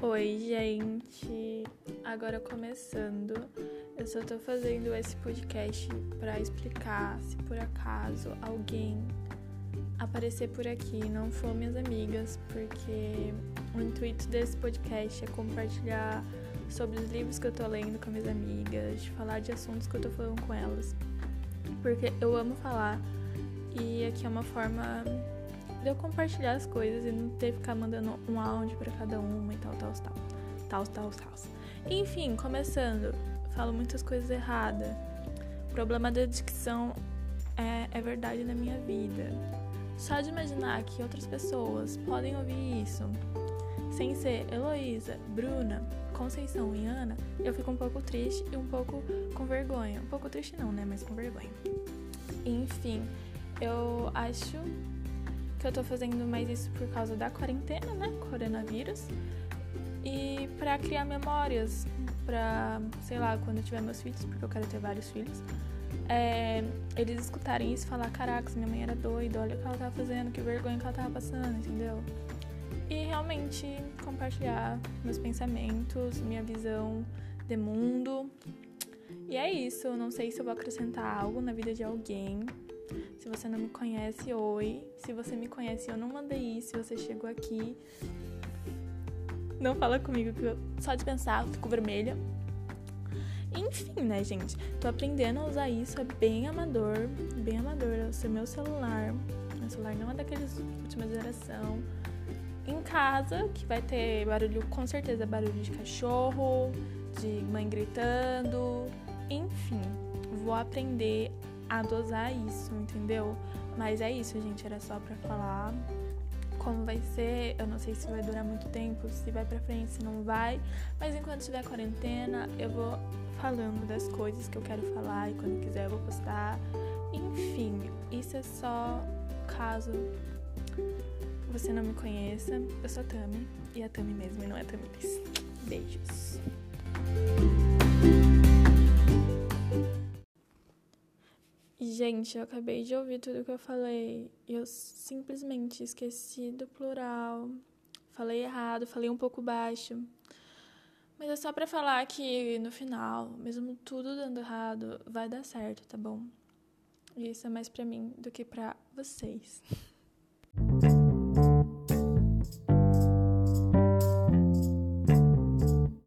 Oi, gente. Agora começando. Eu só tô fazendo esse podcast para explicar se por acaso alguém aparecer por aqui não for minhas amigas, porque o intuito desse podcast é compartilhar sobre os livros que eu tô lendo com minhas amigas, de falar de assuntos que eu tô falando com elas. Porque eu amo falar e aqui é uma forma de eu compartilhar as coisas e não ter que ficar mandando um áudio para cada uma e tal, tal, tal. Tal, tal, tal. Enfim, começando, falo muitas coisas erradas. Problema da dicção é, é verdade na minha vida. Só de imaginar que outras pessoas podem ouvir isso, sem ser Heloísa, Bruna, Conceição e Ana, eu fico um pouco triste e um pouco com vergonha. Um pouco triste não, né? Mas com vergonha. Enfim, eu acho que eu tô fazendo mais isso por causa da quarentena, né? Coronavírus. E para criar memórias, para, sei lá, quando eu tiver meus filhos, porque eu quero ter vários filhos, é, eles escutarem isso e falar: caraca, minha mãe era doida, olha o que ela tava fazendo, que vergonha que ela tava passando, entendeu? E realmente compartilhar meus pensamentos, minha visão de mundo. E é isso, eu não sei se eu vou acrescentar algo na vida de alguém, se você não me conhece, oi. Se você me conhece, eu não mandei isso. Se você chegou aqui, não fala comigo que eu, só de pensar eu fico vermelha. Enfim, né, gente? Tô aprendendo a usar isso, é bem amador, bem amador. É o meu celular. Meu celular não é daqueles última geração. Em casa, que vai ter barulho, com certeza, barulho de cachorro, de mãe gritando. Enfim, vou aprender a dosar isso, entendeu? Mas é isso, gente, era só pra falar como vai ser. Eu não sei se vai durar muito tempo, se vai pra frente, se não vai. Mas enquanto tiver quarentena, eu vou falando das coisas que eu quero falar e quando quiser eu vou postar. Enfim, isso é só caso você não me conheça. Eu sou a Tami e a Tami mesmo, e não é a Tami Beijos. Gente, eu acabei de ouvir tudo que eu falei eu simplesmente esqueci do plural. Falei errado, falei um pouco baixo. Mas é só pra falar que no final, mesmo tudo dando errado, vai dar certo, tá bom? E isso é mais pra mim do que pra vocês.